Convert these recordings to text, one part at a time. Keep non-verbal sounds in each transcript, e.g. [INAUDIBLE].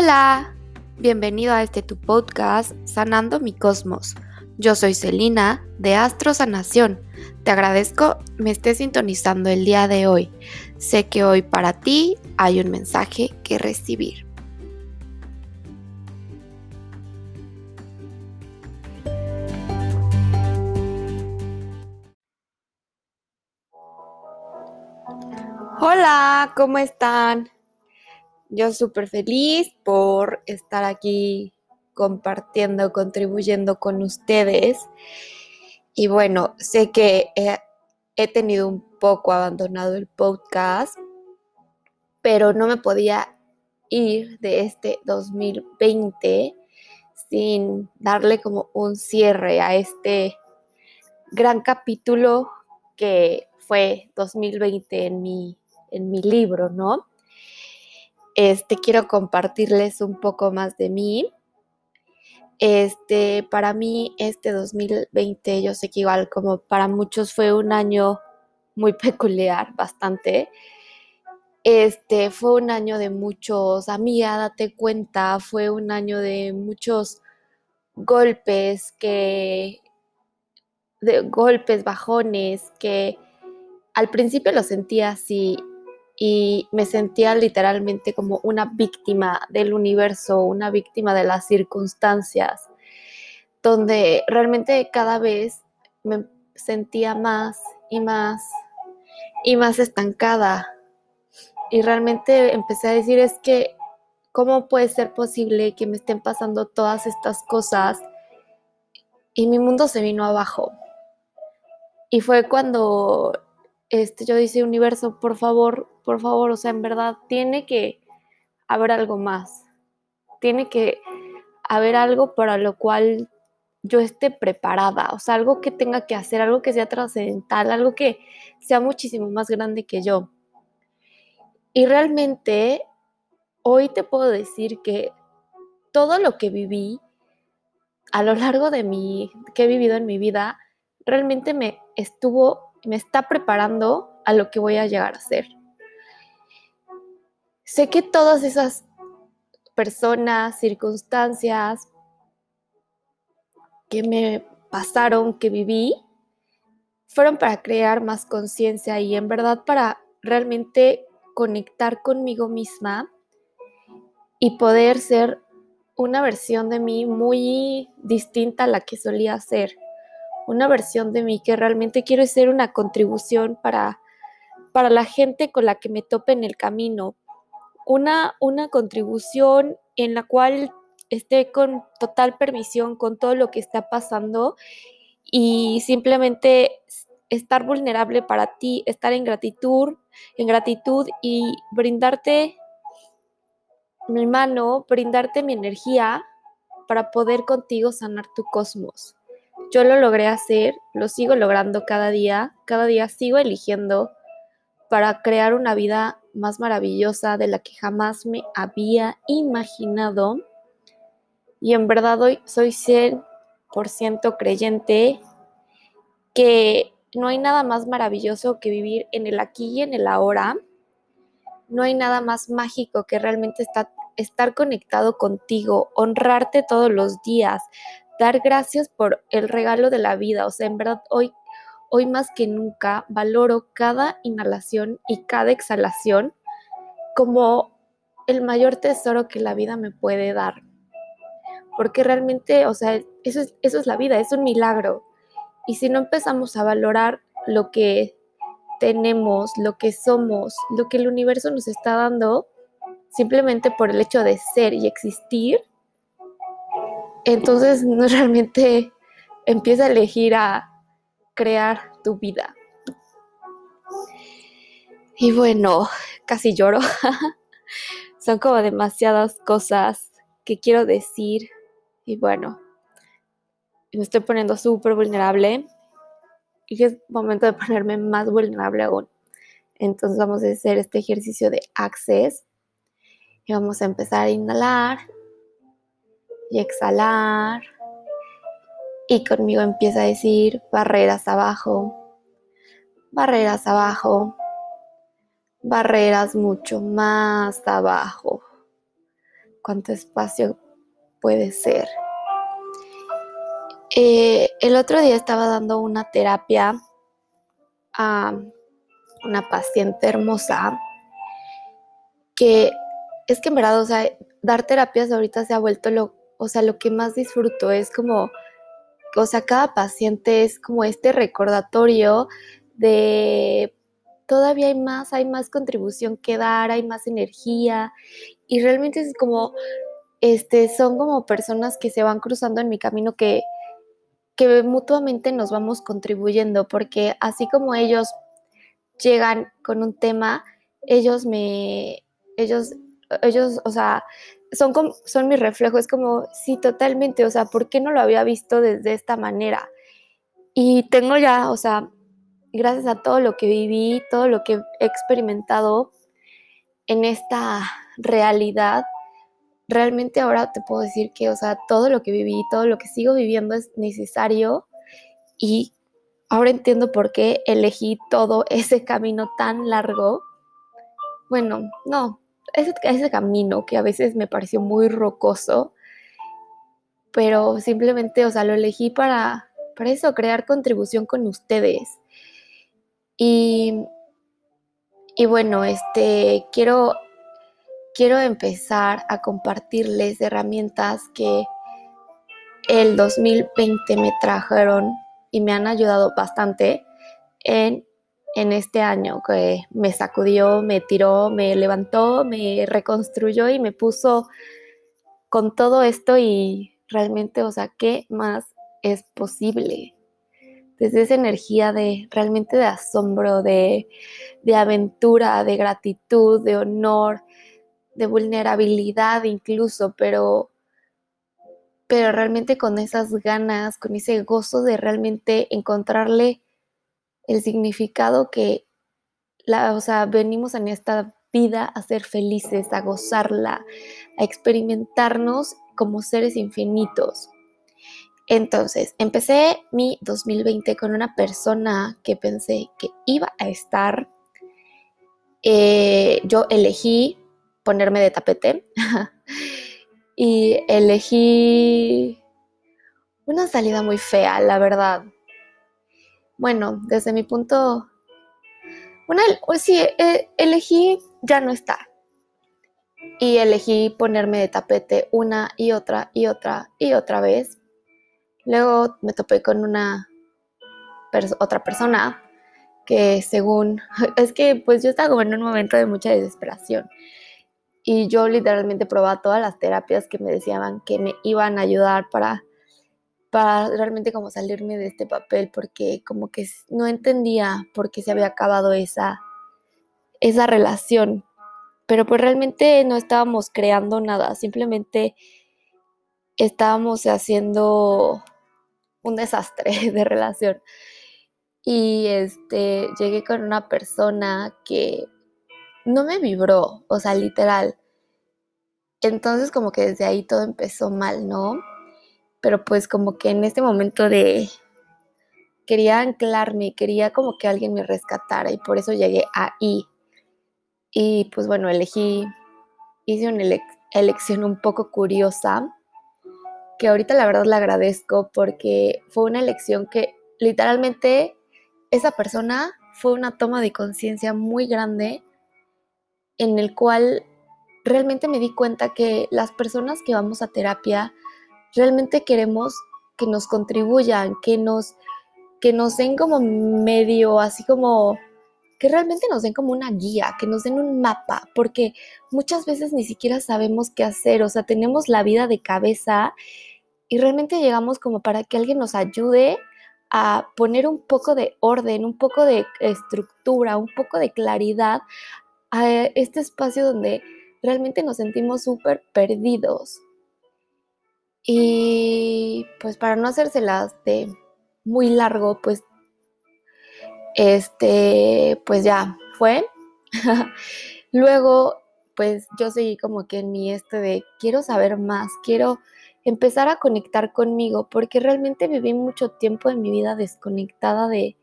Hola, bienvenido a este tu podcast Sanando mi Cosmos. Yo soy Celina de Astro Sanación. Te agradezco me estés sintonizando el día de hoy. Sé que hoy para ti hay un mensaje que recibir. Hola, ¿cómo están? Yo súper feliz por estar aquí compartiendo, contribuyendo con ustedes. Y bueno, sé que he, tenido un poco abandonado el podcast, pero no me podía ir de este 2020 sin darle como un cierre a este gran capítulo que fue 2020 en mi, en mi libro, ¿no? Este, quiero compartirles un poco más de mí. Este, para mí, este 2020, yo sé que igual como para muchos fue un año muy [LAUGHS] peculiar, bastante. Este, fue un año de muchos, amiga, date cuenta, fue un año de muchos golpes que, de golpes, bajones, que al principio lo sentía así y me sentía literalmente como una víctima del universo, una víctima de las circunstancias, donde realmente cada vez me sentía más y más y más estancada. Y realmente empecé a decir es que, ¿cómo puede ser posible que me estén pasando todas estas cosas? Y mi mundo se vino abajo. Y fue cuando este, yo dije, universo, por favor, por favor, o sea, en verdad, tiene que haber algo más. Tiene que haber algo para lo cual yo esté preparada, o sea, algo que tenga que hacer, algo que sea trascendental, algo que sea muchísimo más grande que yo. Y realmente, hoy te puedo decir que todo lo que viví a lo largo de mi, que he vivido en mi vida, realmente me estuvo me está preparando a lo que voy a llegar a ser. Sé que todas esas personas, circunstancias que me pasaron, que viví, fueron para crear más conciencia y en verdad para realmente conectar conmigo misma y poder ser una versión de mí muy distinta a la que solía ser una versión de mí que realmente quiero ser una contribución para, para la gente con la que me tope en el camino. Una, una contribución en la cual esté con total permisión con todo lo que está pasando y simplemente estar vulnerable para ti, estar en gratitud, en gratitud y brindarte mi mano, brindarte mi energía para poder contigo sanar tu cosmos. Yo lo logré hacer, lo sigo logrando cada día, cada día sigo eligiendo para crear una vida más maravillosa de la que jamás me había imaginado. Y en verdad hoy soy 100% creyente que no hay nada más maravilloso que vivir en el aquí y en el ahora. No hay nada más mágico que realmente estar conectado contigo, honrarte todos los días, dar gracias por el regalo de la vida. O sea, en verdad hoy, hoy más que nunca valoro cada inhalación y cada exhalación como el mayor tesoro que la vida me puede dar. Porque realmente, o sea, eso es, eso es la vida, es un milagro. Y si no empezamos a valorar lo que tenemos, lo que somos, lo que el universo nos está dando, simplemente por el hecho de ser y existir, entonces [LAUGHS] realmente empieza a elegir a crear tu vida. Y bueno, casi lloro. [LAUGHS] Son como demasiadas cosas que quiero decir. Y bueno, me estoy poniendo súper vulnerable. Y es momento de ponerme más vulnerable aún. Entonces vamos a hacer este ejercicio de access. Y vamos a empezar a inhalar y exhalar. Y conmigo empieza a decir barreras abajo, barreras abajo, barreras mucho más abajo. cuánto espacio puede ser. Eh, el otro día estaba dando una terapia a una paciente hermosa que es que en verdad, o sea, dar terapias ahorita se ha vuelto lo, o sea, lo que más disfruto es como, o sea, cada paciente es como este recordatorio de todavía hay más, hay más contribución que dar, hay más energía y realmente es como, este, son como personas que se van cruzando en mi camino que, que mutuamente nos vamos contribuyendo, porque así como ellos llegan con un tema, ellos me, ellos, ellos, o sea, son, como, son mi reflejo, es como, sí, totalmente, o sea, ¿por qué no lo había visto desde esta manera? Y tengo ya, o sea, gracias a todo lo que viví, todo lo que he experimentado en esta realidad, realmente ahora te puedo decir que, o sea, todo lo que viví, todo lo que sigo viviendo es necesario y ahora entiendo por qué elegí todo ese camino tan largo. Bueno, no, ese, ese camino que a veces me pareció muy rocoso, pero simplemente, o sea, lo elegí para, para eso, crear contribución con ustedes. Y, y bueno, este, quiero quiero empezar a compartirles herramientas que el 2020 me trajeron y me han ayudado bastante en, en este año que me sacudió, me tiró, me levantó, me reconstruyó y me puso con todo esto y realmente, o sea, ¿qué más es posible? Desde esa energía de realmente de asombro, de, de aventura, de gratitud, de honor, de vulnerabilidad incluso, pero, pero realmente con esas ganas, con ese gozo de realmente encontrarle el significado que, la, o sea, venimos en esta vida a ser felices, a gozarla, a experimentarnos como seres infinitos. Entonces, empecé mi 2020 con una persona que pensé que iba a estar. Eh, yo elegí ponerme de tapete [LAUGHS] y elegí una salida muy fea, la verdad. Bueno, desde mi punto, una, sí, eh, elegí ya no estar. Y elegí ponerme de tapete una y otra y otra y otra vez. Luego me topé con una otra persona que según, [LAUGHS] es que pues yo estaba en un momento de mucha desesperación y yo literalmente probaba todas las terapias que me decían que me iban a ayudar para, para realmente como salirme de este papel, porque como que no entendía por qué se había acabado esa, esa relación. Pero pues realmente no estábamos creando nada, simplemente estábamos haciendo un desastre [LAUGHS] de relación. Y este llegué con una persona que no me vibró, o sea, literal. Entonces como que desde ahí todo empezó mal, ¿no? Pero pues como que en este momento de quería anclarme, quería como que alguien me rescatara y por eso llegué ahí. Y pues bueno, elegí, hice una elección un poco curiosa, que ahorita la verdad la agradezco porque fue una elección que literalmente esa persona fue una toma de conciencia muy grande en el cual realmente me di cuenta que las personas que vamos a terapia realmente queremos que nos contribuyan, que nos, que nos den como medio, así como que realmente nos den como una guía, que nos den un mapa, porque muchas veces ni siquiera sabemos qué hacer, o sea, tenemos la vida de cabeza y realmente llegamos como para que alguien nos ayude a poner un poco de orden, un poco de estructura, un poco de claridad a este espacio donde realmente nos sentimos súper perdidos. Y pues para no hacérselas de muy largo, pues este, pues ya fue. [LAUGHS] Luego, pues yo seguí como que en mi este de quiero saber más, quiero empezar a conectar conmigo, porque realmente viví mucho tiempo en mi vida desconectada de,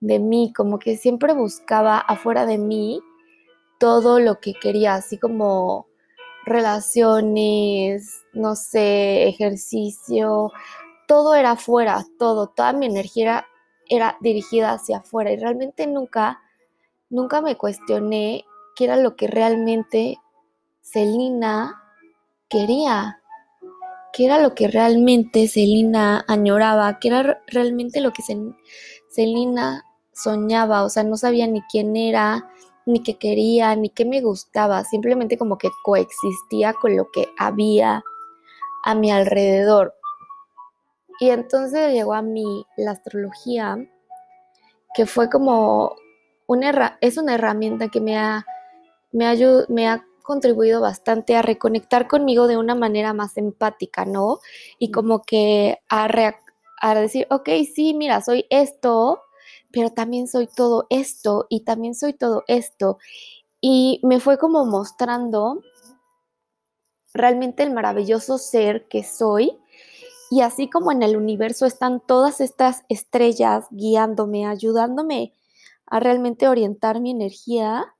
de mí, como que siempre buscaba afuera de mí todo lo que quería, así como relaciones, no sé, ejercicio, todo era afuera, todo, toda mi energía era, dirigida hacia afuera y realmente nunca, nunca me cuestioné qué era lo que realmente Celina quería, qué era lo que realmente Celina añoraba, qué era realmente lo que Celina soñaba, o sea, no sabía ni quién era, ni qué quería, ni qué me gustaba, simplemente como que coexistía con lo que había a mi alrededor. Y entonces llegó a mí la astrología, que fue como una, es una herramienta que me ha, me, me ha contribuido bastante a reconectar conmigo de una manera más empática, ¿no? Y como que a, a decir, ok, sí, mira, soy esto, pero también soy todo esto y también soy todo esto. Y me fue como mostrando realmente el maravilloso ser que soy. Y así como en el universo están todas estas estrellas guiándome, ayudándome a realmente orientar mi energía,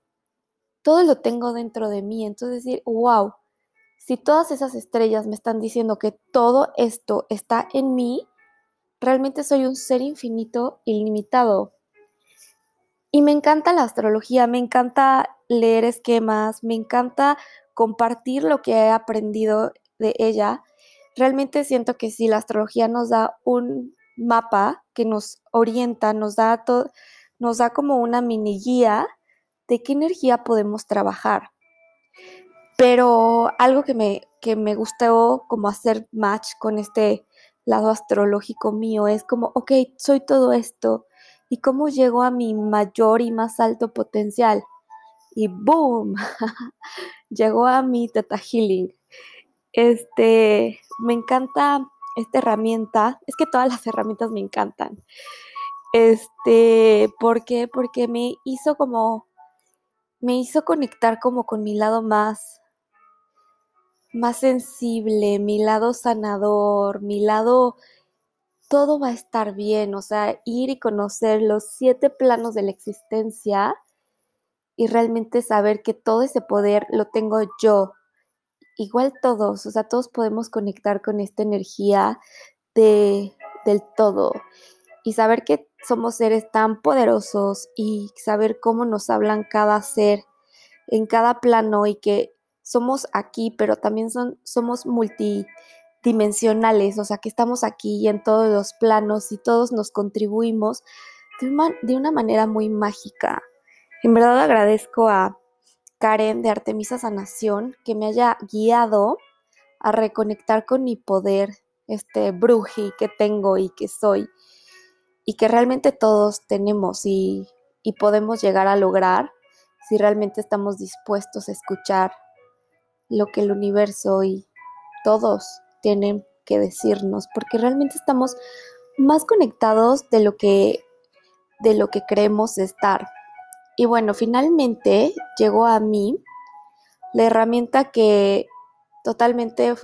todo lo tengo dentro de mí. Entonces decir, wow, si todas esas estrellas me están diciendo que todo esto está en mí, realmente soy un ser infinito, ilimitado. Y me encanta la astrología, me encanta leer esquemas, me encanta compartir lo que he aprendido de ella. Realmente siento que si la astrología nos da un mapa que nos orienta, nos da, nos da como una mini guía de qué energía podemos trabajar. Pero algo que me, que me gustó como hacer match con este lado astrológico mío es como, ok, soy todo esto, ¿y cómo llego a mi mayor y más alto potencial? Y boom, [LAUGHS] llegó a mi Teta Healing. Este, me encanta esta herramienta, es que todas las herramientas me encantan. Este, ¿por qué? Porque me hizo como, me hizo conectar como con mi lado más más sensible, mi lado sanador, mi lado, todo va a estar bien, o sea, ir y conocer los siete planos de la existencia y realmente saber que todo ese poder lo tengo yo. Igual todos, o sea, todos podemos conectar con esta energía de, del todo y saber que somos seres tan poderosos y saber cómo nos hablan cada ser en cada plano y que somos aquí, pero también son, somos multidimensionales, o sea que estamos aquí en todos los planos y todos nos contribuimos de una, de una manera muy mágica. En verdad agradezco a Karen de Artemisa Sanación que me haya guiado a reconectar con mi poder, este bruji que tengo y que soy, y que realmente todos tenemos y, y podemos llegar a lograr si realmente estamos dispuestos a escuchar lo que el universo y todos tienen que decirnos, porque realmente estamos más conectados de lo que de lo que creemos estar. Y bueno, finalmente llegó a mí la herramienta que totalmente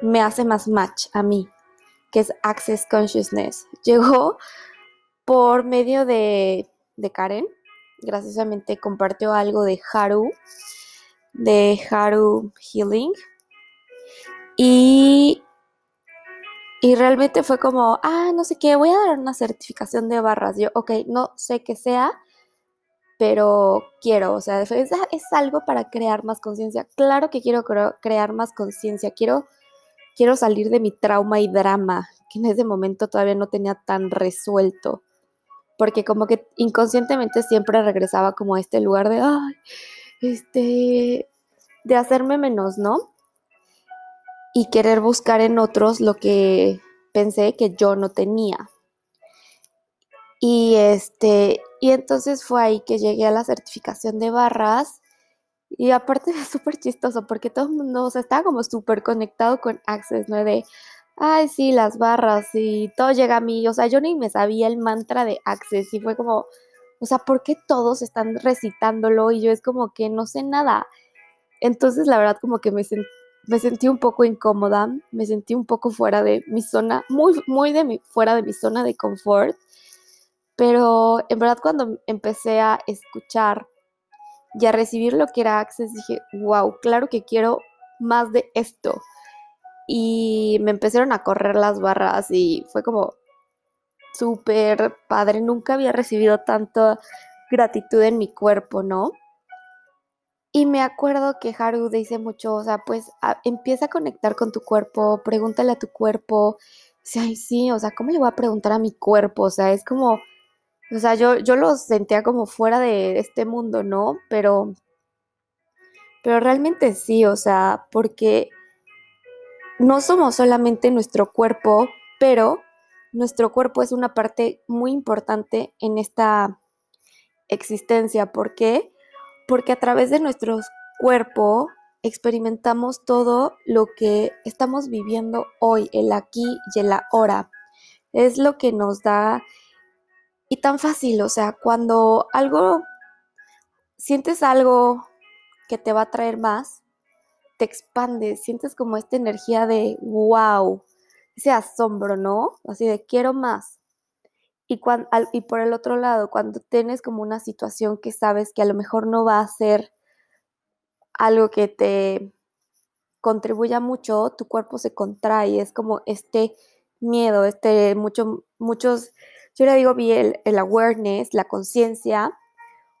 me hace más match a mí, que es Access Consciousness. Llegó por medio de, de Karen, graciosamente compartió algo de Haru de Haru Healing. Y, y realmente fue como, ah, no sé qué, voy a dar una certificación de barras. Yo, ok, no sé qué sea, pero quiero, o sea, es, es algo para crear más conciencia. Claro que quiero crear más conciencia, quiero, quiero salir de mi trauma y drama, que en ese momento todavía no tenía tan resuelto. Porque como que inconscientemente siempre regresaba como a este lugar de, ay, este, de hacerme menos, ¿no? Y querer buscar en otros lo que pensé que yo no tenía. Y este, y entonces fue ahí que llegué a la certificación de barras. Y aparte [LAUGHS] es súper chistoso porque todo el mundo, o sea, estaba como súper conectado con Access, ¿no? De, ay, sí, las barras y todo llega a mí. O sea, yo ni me sabía el mantra de Access y fue como, o sea, ¿por qué todos están recitándolo? Y yo es como que no sé nada. Entonces, la verdad, como que me, me sentí un poco incómoda, me sentí un poco fuera de mi zona, muy, muy de mi, fuera de mi zona de confort. Pero en verdad, cuando empecé a escuchar y a recibir lo que era Access dije, wow, claro que quiero más de esto. Y me empezaron a correr las barras y fue como súper padre. Nunca había recibido tanta gratitud en mi cuerpo, ¿no? Y me acuerdo que Haru dice mucho, o sea, pues empieza a conectar con tu cuerpo, pregúntale a tu cuerpo. Sea, ay, sí, o sea, ¿cómo le voy a preguntar a mi cuerpo? O sea, es como, o sea, yo, yo lo sentía como fuera de este mundo, ¿no? Pero, pero realmente sí, o sea, porque no somos solamente nuestro cuerpo, pero nuestro cuerpo es una parte muy importante en esta existencia. ¿Por qué? porque a través de nuestro cuerpo experimentamos todo lo que estamos viviendo hoy, el aquí y el ahora. Es lo que nos da y tan fácil, o sea, cuando algo, sientes algo que te va a traer más, te expandes, sientes como esta energía de wow, ese asombro, ¿no? Así de quiero más. Y, y por el otro lado, cuando tienes como una situación que sabes que a lo mejor no va a ser algo que te contribuya mucho, tu cuerpo se contrae, es como este miedo, este mucho, muchos, yo le digo bien el, el awareness, la conciencia,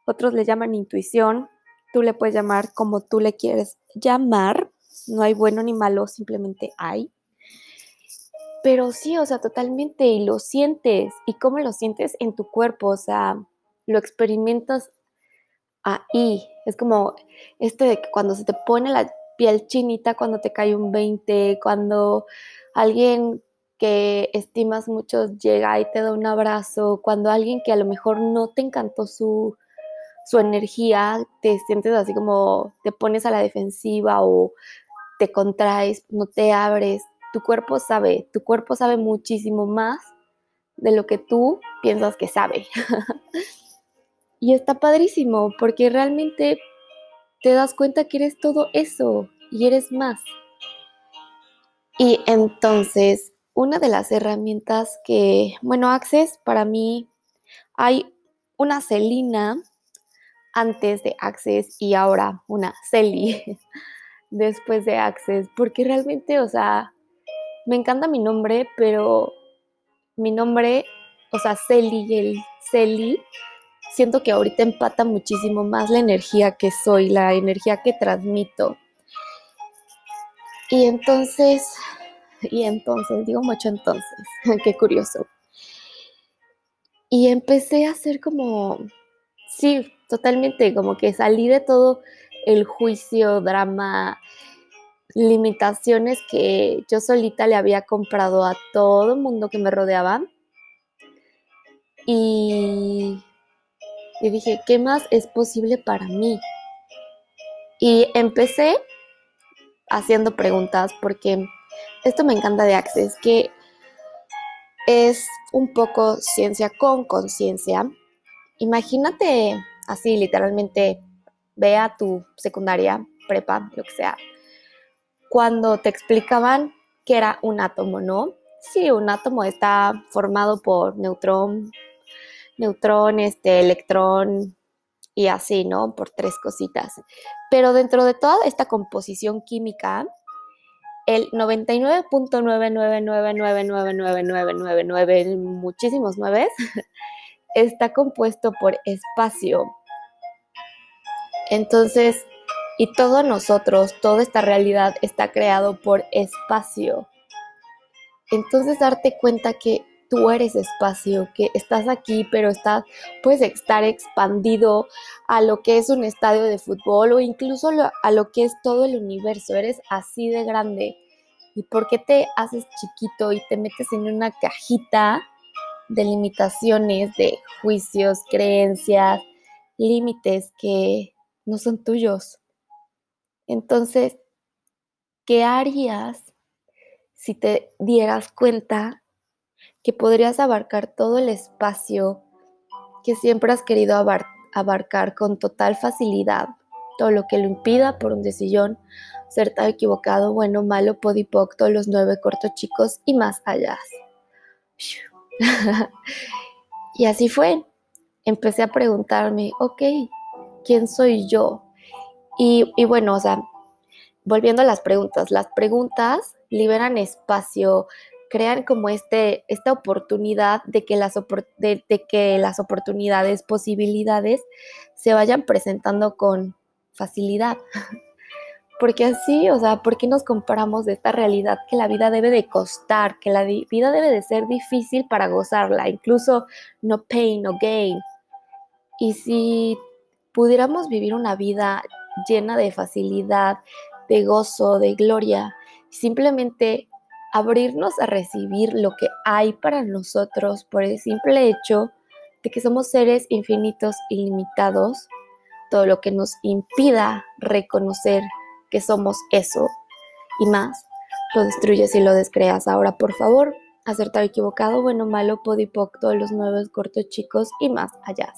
otros le llaman intuición, tú le puedes llamar como tú le quieres llamar, no hay bueno ni malo, simplemente hay. Pero sí, o sea, totalmente, y lo sientes. ¿Y cómo lo sientes en tu cuerpo? O sea, lo experimentas ahí. Es como este de que cuando se te pone la piel chinita, cuando te cae un 20, cuando alguien que estimas mucho llega y te da un abrazo, cuando alguien que a lo mejor no te encantó su, su energía, te sientes así como te pones a la defensiva o te contraes, no te abres, tu cuerpo sabe, tu cuerpo sabe muchísimo más de lo que tú piensas que sabe. [LAUGHS] y está padrísimo porque realmente te das cuenta que eres todo eso y eres más. Y entonces, una de las herramientas que, bueno, Access para mí hay una Celina antes de Access y ahora una Celi [LAUGHS] después de Access, porque realmente, o sea, me encanta mi nombre, pero mi nombre, o sea, Celi el Celi, siento que ahorita empata muchísimo más la energía que soy, la energía que transmito. Y entonces, y entonces, digo mucho entonces, [LAUGHS] qué curioso. Y empecé a hacer como, sí, totalmente, como que salí de todo el juicio, drama, limitaciones que yo solita le había comprado a todo el mundo que me rodeaba. Y, y dije, ¿qué más es posible para mí? Y empecé haciendo preguntas porque esto me encanta de Access, que es un poco ciencia con conciencia. Imagínate así, literalmente, vea tu secundaria, prepa, lo que sea, cuando te explicaban que era un átomo, ¿no? Sí, un átomo está formado por neutrón, neutrón, este, electrón y así, ¿no? Por tres cositas. Pero dentro de toda esta composición química, el 99.999999999, muchísimos nueve, [LAUGHS] está compuesto por espacio. Entonces, y todo nosotros, toda esta realidad está creado por espacio. Entonces darte cuenta que tú eres espacio, que estás aquí, pero estás, puedes estar expandido a lo que es un estadio de fútbol o incluso a lo que es todo el universo. Eres así de grande. ¿Y por qué te haces chiquito y te metes en una cajita de limitaciones, de juicios, creencias, límites que no son tuyos? Entonces, ¿qué harías si te dieras cuenta que podrías abarcar todo el espacio que siempre has querido abarcar con total facilidad? Todo lo que lo impida por un decisión, tan equivocado, bueno, malo, podipoc, todos los nueve cortos chicos y más allá. [LAUGHS] y así fue. Empecé a preguntarme, ok, ¿quién soy yo? Y, bueno, o sea, volviendo a las preguntas, las preguntas liberan espacio, crean como este, esta oportunidad de que, las, de, que las oportunidades, posibilidades se vayan presentando con facilidad. [LAUGHS] Porque así, o sea, ¿por qué nos comparamos de esta realidad que la vida debe de costar, que la vida debe de ser difícil para gozarla, incluso no pain, no gain? Y si pudiéramos vivir una vida llena de facilidad, de gozo, de gloria, simplemente abrirnos a recibir lo que hay para nosotros por el simple hecho de que somos seres infinitos y limitados, todo lo que nos impida reconocer que somos eso y más, lo destruyes y lo descreas. Ahora, por favor, acertar equivocado, bueno, malo, podipoc, todos los nuevos cortos chicos y más allá.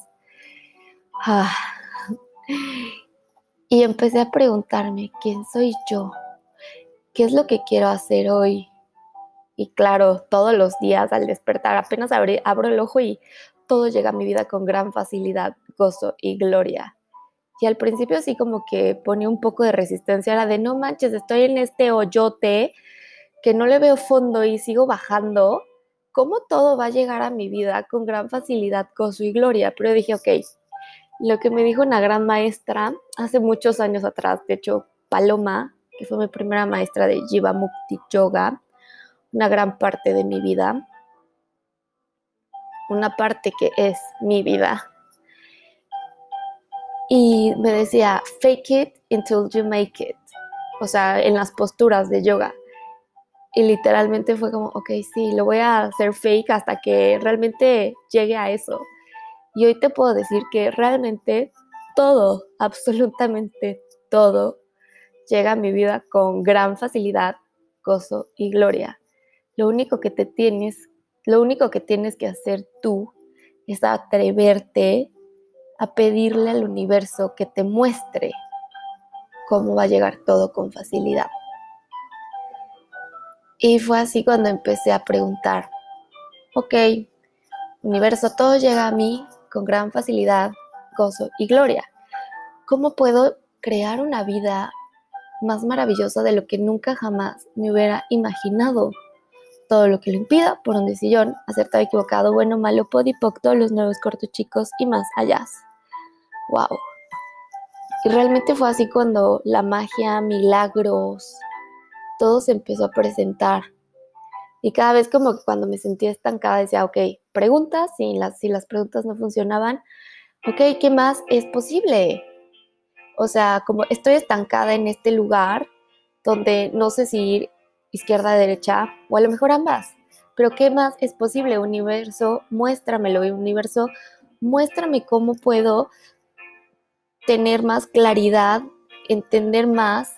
Ah. Y empecé a preguntarme, ¿quién soy yo? ¿Qué es lo que quiero hacer hoy? Y claro, todos los días al despertar, apenas abro el ojo y todo llega a mi vida con gran facilidad, gozo y gloria. Y al principio sí como que ponía un poco de resistencia, era de no manches, estoy en este hoyote que no le veo fondo y sigo bajando. ¿Cómo todo va a llegar a mi vida con gran facilidad, gozo y gloria? Pero dije, ok, lo que me dijo una gran maestra hace muchos años atrás, de hecho, Paloma, que fue mi primera maestra de Jiva Mukti Yoga, una gran parte de mi vida, una parte que es mi vida. Y me decía, fake it until you make it. O sea, en las posturas de yoga. Y literalmente fue como, ok, sí, lo voy a hacer fake hasta que realmente llegue a eso. Y hoy te puedo decir que realmente todo, [LAUGHS] absolutamente todo, llega a mi vida con gran facilidad, gozo y gloria. Lo único que te tienes, lo único que tienes que hacer tú es atreverte a pedirle al universo que te muestre cómo va a llegar todo con facilidad. Y fue así cuando empecé a preguntar, ok, universo, todo llega a mí con gran facilidad, gozo y gloria. ¿Cómo puedo crear una vida más maravillosa de lo que nunca jamás me hubiera imaginado? Todo lo que lo impida, por un decisión, acertado, equivocado, bueno, malo, podipoc, todos los nuevos cortos chicos y más allá. ¡Wow! Y realmente fue así cuando la magia, milagros, todo se empezó a presentar. Y cada vez como que cuando me sentía estancada decía, ok, preguntas, si las, si las preguntas no funcionaban, ok, ¿qué más es posible? O sea, como estoy estancada en este lugar donde no sé si ir izquierda, derecha o a lo mejor ambas. Pero ¿qué más es posible? Universo, muéstramelo. Universo, muéstrame cómo puedo tener más claridad, entender más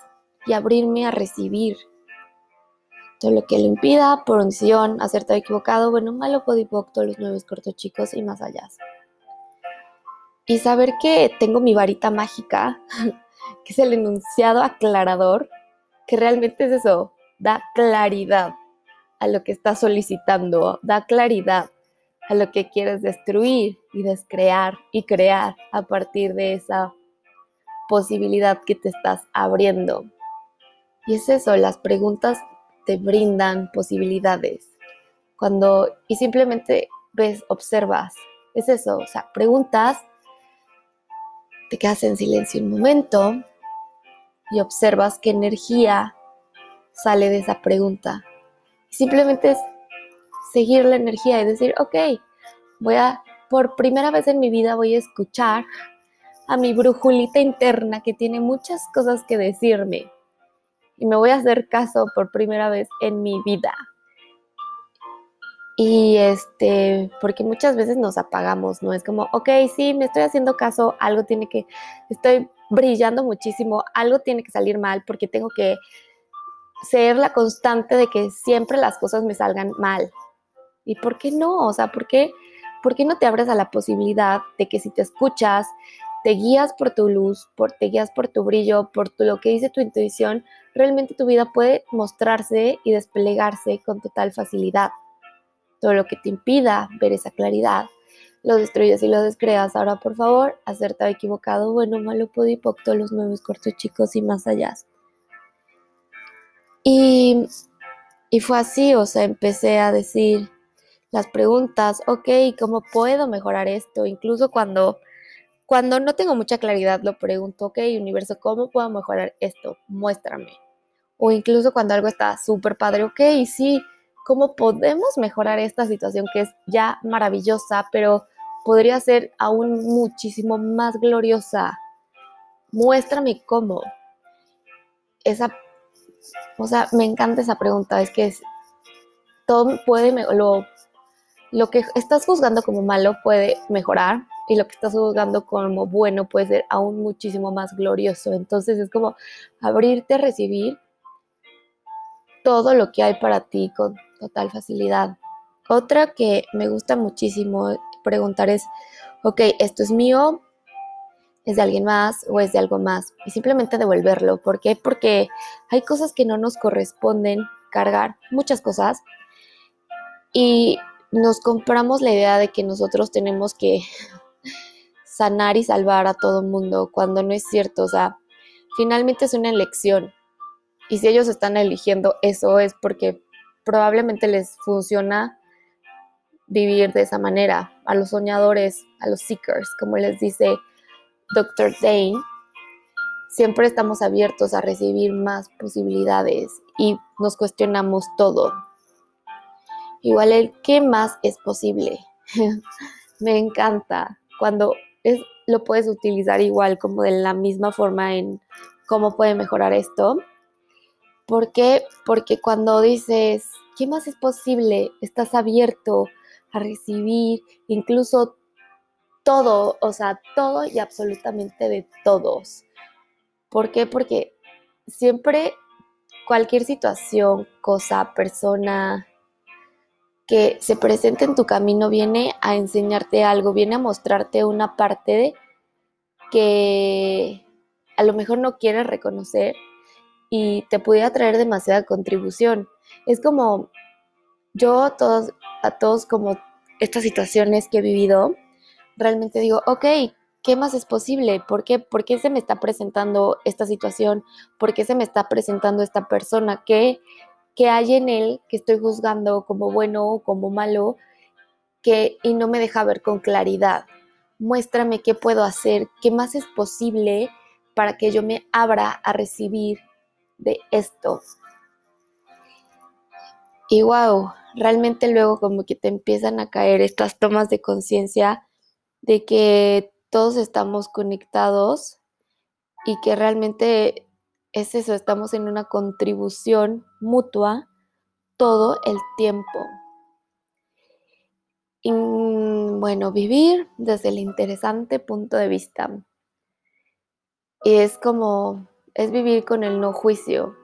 y abrirme a recibir todo lo que lo impida, por unción, acertado, equivocado, bueno, malo, podipoc, todos los nueve cortos chicos y más allá. Y saber que tengo mi varita mágica, [LAUGHS] que es el enunciado aclarador, que realmente es eso, da claridad a lo que estás solicitando, da claridad a lo que quieres destruir y descrear y crear a partir de esa posibilidad que te estás abriendo. Y es eso, las preguntas te brindan posibilidades. Cuando, y simplemente ves, observas, es eso, o sea, preguntas, te quedas en silencio un momento y observas qué energía sale de esa pregunta. simplemente es seguir la energía y decir, ok, voy a, por primera vez en mi vida voy a escuchar a mi brujulita interna que tiene muchas cosas que decirme y me voy a hacer caso por primera vez en mi vida. Y este, porque muchas veces nos apagamos, ¿no? Es como, ok, sí, me estoy haciendo caso, algo tiene que, estoy brillando muchísimo, algo tiene que salir mal porque tengo que ser la constante de que siempre las cosas me salgan mal. ¿Y por qué no? O sea, ¿por qué, ¿por qué no te abres a la posibilidad de que si te escuchas, te guías por tu luz, por, te guías por tu brillo, por lo que dice tu intuición, realmente tu vida puede mostrarse y desplegarse con total facilidad. Todo lo que te impida ver esa claridad, lo destruyes y lo descreas. Ahora, por favor, acertado, equivocado, bueno, malo, podipoc, todos los nuevos cortos chicos y más allá. Y, y fue así, o sea, empecé a decir las preguntas, ok, ¿cómo puedo mejorar esto? Incluso cuando, cuando no tengo mucha claridad, lo pregunto, ok, universo, ¿cómo puedo mejorar esto? Muéstrame. O incluso cuando algo está súper padre, ok, sí, ¿cómo podemos mejorar esta situación que es ya maravillosa, pero podría ser aún muchísimo más gloriosa? Muéstrame cómo. Esa o sea, me encanta esa pregunta, es que es, todo puede, lo, lo que estás juzgando como malo puede mejorar y lo que estás juzgando como bueno puede ser aún muchísimo más glorioso. Entonces es como abrirte a recibir todo lo que hay para ti con total facilidad. Otra que me gusta muchísimo preguntar es, ok, esto es mío, es de alguien más o es de algo más y simplemente devolverlo. ¿Por qué? Porque hay cosas que no nos corresponden cargar, muchas cosas, y nos compramos la idea de que nosotros tenemos que sanar y salvar a todo mundo cuando no es cierto. O sea, finalmente es una elección. Y si ellos están eligiendo eso es porque probablemente les funciona vivir de esa manera. A los soñadores, a los seekers, como les dice Dr. Dane, siempre estamos abiertos a recibir más posibilidades y nos cuestionamos todo. Igual el qué más es posible. [LAUGHS] Me encanta cuando es, lo puedes utilizar igual como de la misma forma en cómo puede mejorar esto. ¿Por qué? Porque cuando dices, ¿qué más es posible? Estás abierto a recibir incluso todo, o sea, todo y absolutamente de todos. ¿Por qué? Porque siempre cualquier situación, cosa, persona que se presente en tu camino viene a enseñarte algo, viene a mostrarte una parte de que a lo mejor no quieres reconocer y te pudiera traer demasiada contribución. Es como yo a todos, a todos como estas situaciones que he vivido, realmente digo, ok, ¿qué más es posible? ¿Por qué? ¿Por qué se me está presentando esta situación? ¿Por qué se me está presentando esta persona? ¿Qué, qué hay en él que estoy juzgando como bueno o como malo que, y no me deja ver con claridad? Muéstrame qué puedo hacer, qué más es posible para que yo me abra a recibir de esto. Y wow, realmente luego como que te empiezan a caer estas tomas de conciencia de que todos estamos conectados y que realmente es eso, estamos en una contribución mutua todo el tiempo. Y, bueno, vivir desde el interesante punto de vista. Y es como, es vivir con el no juicio,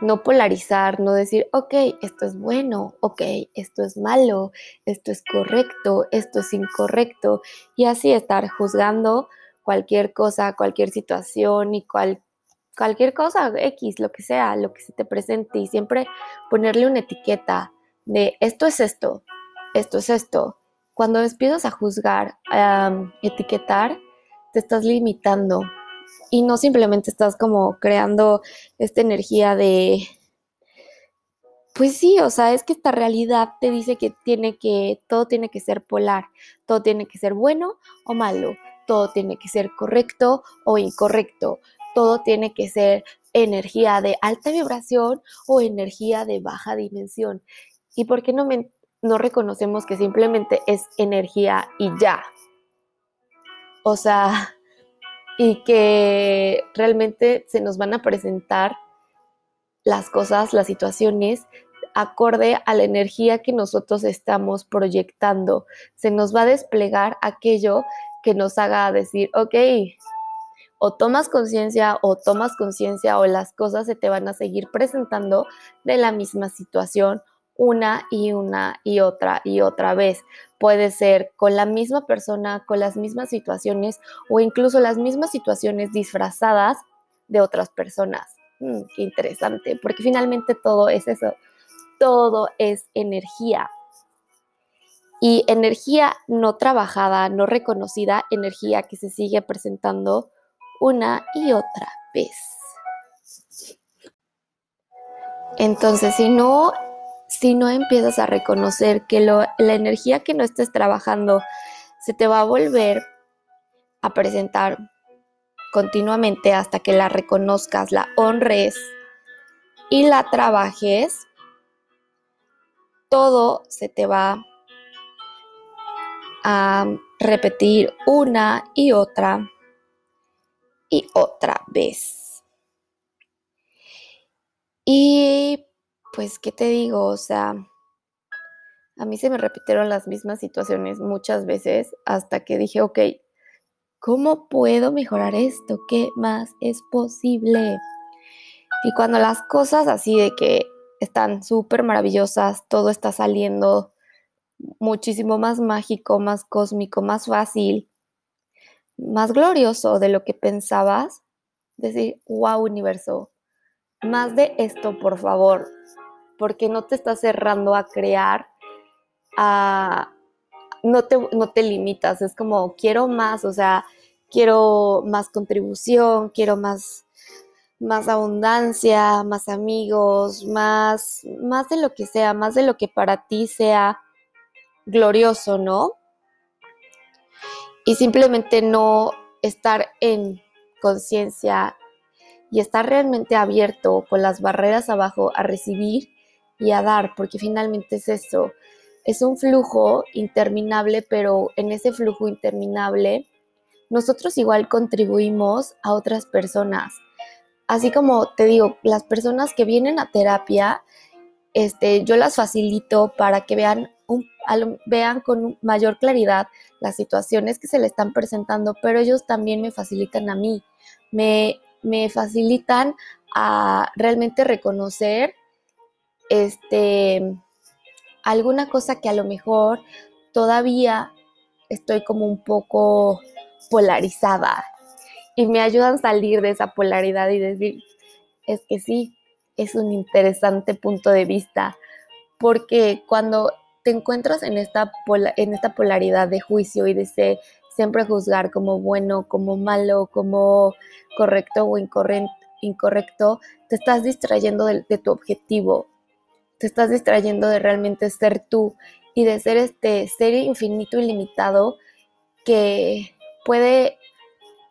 no polarizar, no decir, ok, esto es bueno, ok, esto es malo, esto es correcto, esto es incorrecto, y así estar juzgando cualquier cosa, cualquier situación y cualquier cosa, X, lo que sea, lo que se te presente, y siempre ponerle una etiqueta de esto es esto, esto es esto. Cuando empiezas a juzgar, a etiquetar, te estás limitando y no simplemente estás como creando esta energía de, pues sí, o sea, es que esta realidad te dice que tiene que, todo tiene que ser polar, todo tiene que ser bueno o malo, todo tiene que ser correcto o incorrecto, todo tiene que ser energía de alta vibración o energía de baja dimensión. ¿Y por qué no, no reconocemos que simplemente es energía y ya? O sea, [LAUGHS] y que realmente se nos van a presentar las cosas, las situaciones acorde a la energía que nosotros estamos proyectando. Se nos va a desplegar aquello que nos haga decir, ok, o tomas conciencia o tomas conciencia o las cosas se te van a seguir presentando de la misma situación una y una y otra y otra vez. Puede ser con la misma persona, con las mismas situaciones o incluso las mismas situaciones disfrazadas de otras personas. Mm, qué interesante, porque finalmente todo es eso, todo es energía. y energía no trabajada, no reconocida, energía que se sigue presentando una y otra vez. Entonces, si no, si no empiezas a reconocer que la energía que no estés trabajando se te va a volver a presentar continuamente hasta que la reconozcas, la honres y la trabajes, todo se te va a repetir una y otra y otra vez. Y pues, ¿qué te digo? O sea, a mí se me repitieron las mismas situaciones muchas veces hasta que dije, ok, ¿cómo puedo mejorar esto? ¿Qué más es posible? Y cuando las cosas así de que están súper maravillosas, todo está saliendo muchísimo más mágico, más cósmico, más fácil, más glorioso de lo que pensabas, decir, wow universo, más de esto, por favor, porque no te estás cerrando a crear, a, no, te, no te limitas, es como, quiero más, o sea, quiero más contribución, quiero más, más abundancia, más amigos, más, más de lo que sea, más de lo que para ti sea glorioso, ¿no? Y simplemente no estar en conciencia y estar realmente abierto con las barreras abajo a recibir y a dar, porque finalmente es eso, es un flujo interminable, pero en ese flujo interminable nosotros igual contribuimos a otras personas. Así como te digo, las personas que vienen a terapia, este, yo las facilito para que vean vean con mayor claridad las situaciones que se le están presentando, pero ellos también me facilitan a mí, me, me facilitan a realmente reconocer este, alguna cosa que a lo mejor todavía estoy como un poco polarizada y me ayudan a salir de esa polaridad y decir, es que sí, es un interesante punto de vista, porque cuando te encuentras en esta, en esta polaridad de juicio y de siempre juzgar como bueno, como malo, como correcto o incorrecto, te estás distrayendo de, tu objetivo, te estás distrayendo de realmente ser tú y de ser este ser infinito y limitado que puede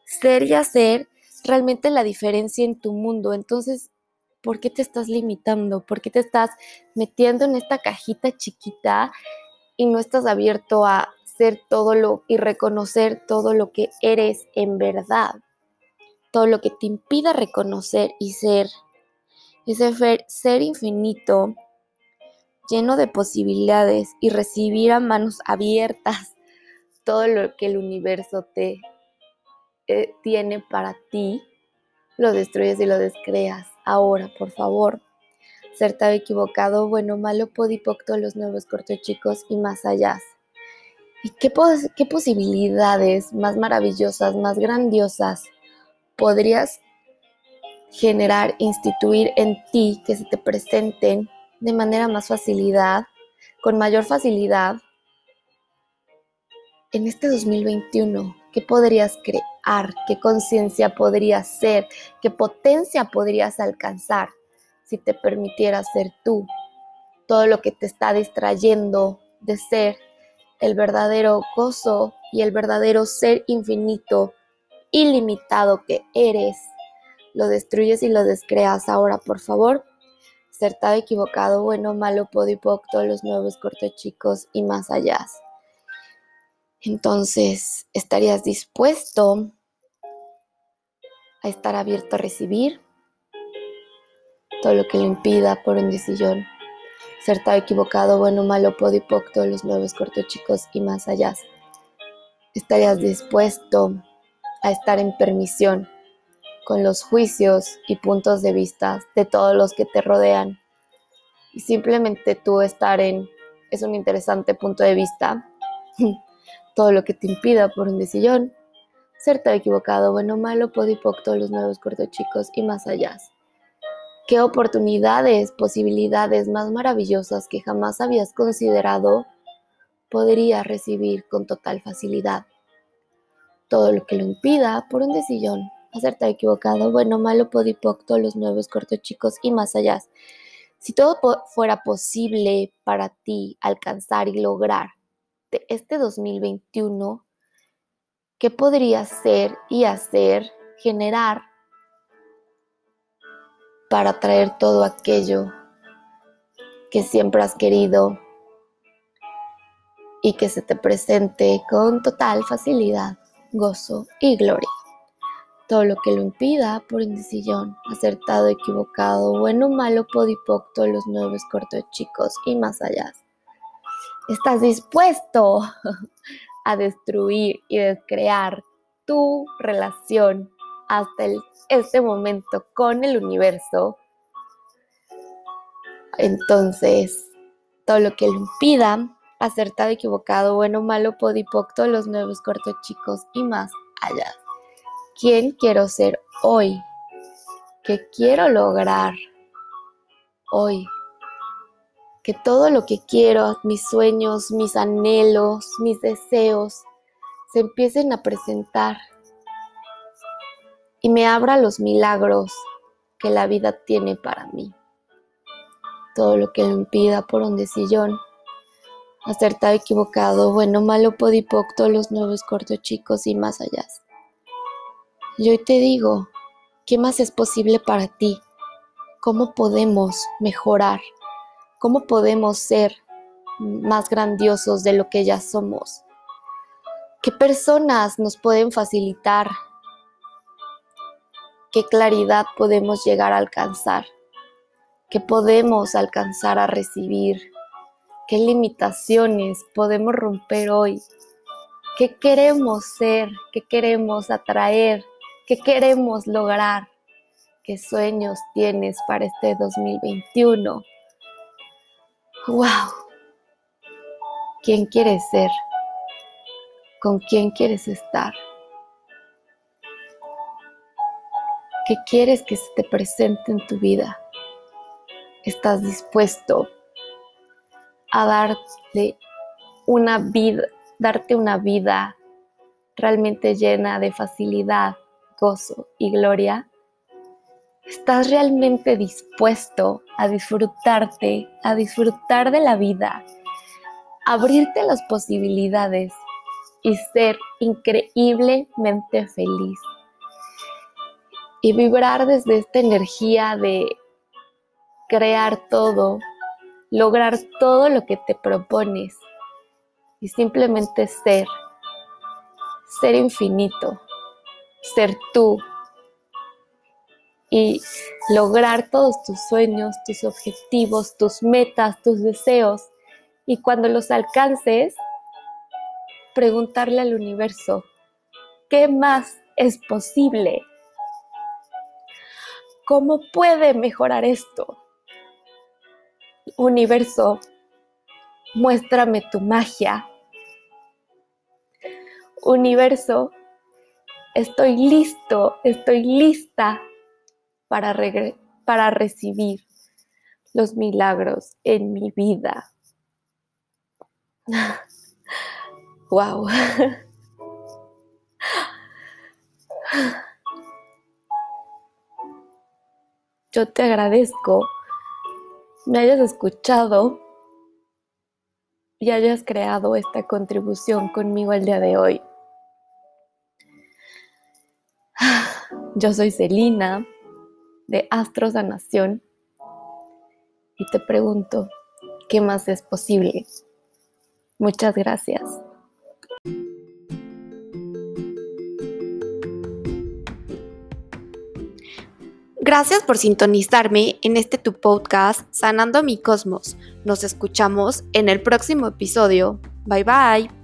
ser y hacer realmente la diferencia en tu mundo. Entonces, ¿por qué te estás limitando? ¿Por qué te estás metiendo en esta cajita chiquita y no estás abierto a ser todo lo y reconocer todo lo que eres en verdad? Todo lo que te impida reconocer y ser ese ser infinito, lleno de posibilidades y recibir a manos abiertas todo lo que el universo te eh, tiene para ti, lo destruyes y lo descreas ahora, por favor. Acertado, equivocado, bueno, malo, podipocto, los nuevos chicos y más allá. ¿Y qué, qué posibilidades más maravillosas, más grandiosas podrías generar, instituir en ti que se te presenten de manera más facilidad, con mayor facilidad en este 2021? ¿Qué podrías crear? qué conciencia podrías ser, qué potencia podrías alcanzar si te permitieras ser tú. Todo lo que te está distrayendo de ser el verdadero gozo y el verdadero ser infinito, ilimitado que eres, lo destruyes y lo descreas ahora, por favor. Acertado, equivocado, bueno, malo, podipoc, todos los nuevos cortos chicos y más allá. Entonces, ¿estarías dispuesto a estar abierto a recibir todo lo que le impida por indecisión, tal equivocado, bueno, malo, podipoc, todos los nuevos cortos chicos y más allá? ¿Estarías dispuesto a estar en permisión con los juicios y puntos de vista de todos los que te rodean? Y simplemente tú estar en, es un interesante punto de vista todo lo que te impida por un decisión, ser equivocado, bueno, malo, podipoc, todos los nuevos cortos chicos y más allá. Qué oportunidades, posibilidades más maravillosas que jamás habías considerado podría recibir con total facilidad. Todo lo que lo impida, por un decillón, acertado, equivocado, bueno, malo, podipocto, los nuevos cortos chicos y más allá. Si todo fuera posible para ti alcanzar y lograr este 2021, ¿qué podrías ser y hacer, generar para traer todo aquello que siempre has querido y que se te presente con total facilidad, gozo y gloria. Todo lo que lo impida por indecisión, acertado, equivocado, bueno, malo, podipocto, los nueve cortos chicos y más allá. Estás dispuesto [LAUGHS] a destruir y descrear tu relación hasta este momento con el universo, entonces todo lo que lo impida, acertado, equivocado, bueno, malo, podipocto, los nuevos cortos chicos y más allá. ¿Quién quiero ser hoy? ¿Qué quiero lograr hoy? Que todo lo que quiero, mis sueños, mis anhelos, mis deseos, se empiecen a presentar y me abra los milagros que la vida tiene para mí. Todo lo que lo impida por un decillón, acertado, equivocado, bueno, malo, podipocto, los nuevos cortos chicos y más allá. Y hoy te digo, ¿qué más es posible para ti? ¿Cómo podemos mejorar? ¿Cómo podemos ser más grandiosos de lo que ya somos? ¿Qué personas nos pueden facilitar qué claridad podemos llegar a alcanzar, qué podemos alcanzar a recibir, qué limitaciones podemos romper hoy, qué queremos ser, qué queremos atraer, qué queremos lograr, qué sueños tienes para este 2021. ¡Wow! ¿Quién quieres ser? ¿Con quién quieres estar? ¿Qué quieres que se te presente en tu vida? ¿Estás dispuesto a darle una vida, darte una vida realmente llena de facilidad, gozo y gloria? ¿Estás realmente dispuesto a disfrutarte, a disfrutar de la vida, abrirte las posibilidades y ser increíblemente feliz? y vibrar desde esta energía de crear todo, lograr todo lo que te propones y simplemente ser, ser infinito, ser tú y lograr todos tus sueños, tus objetivos, tus metas, tus deseos y cuando los alcances, preguntarle al universo, ¿qué más es posible? ¿Cómo puede mejorar esto? Universo, muéstrame tu magia. Universo, estoy listo, estoy lista para, para recibir los milagros en mi vida. [LAUGHS] wow. [LAUGHS] yo te agradezco me hayas escuchado y hayas creado esta contribución conmigo el día de hoy. [SIGHS] Yo soy Celina de Astros Nación y te pregunto, ¿qué más es posible? Muchas gracias. Gracias por sintonizarme en este tu podcast Sanando mi Cosmos. Nos escuchamos en el próximo episodio. Bye bye.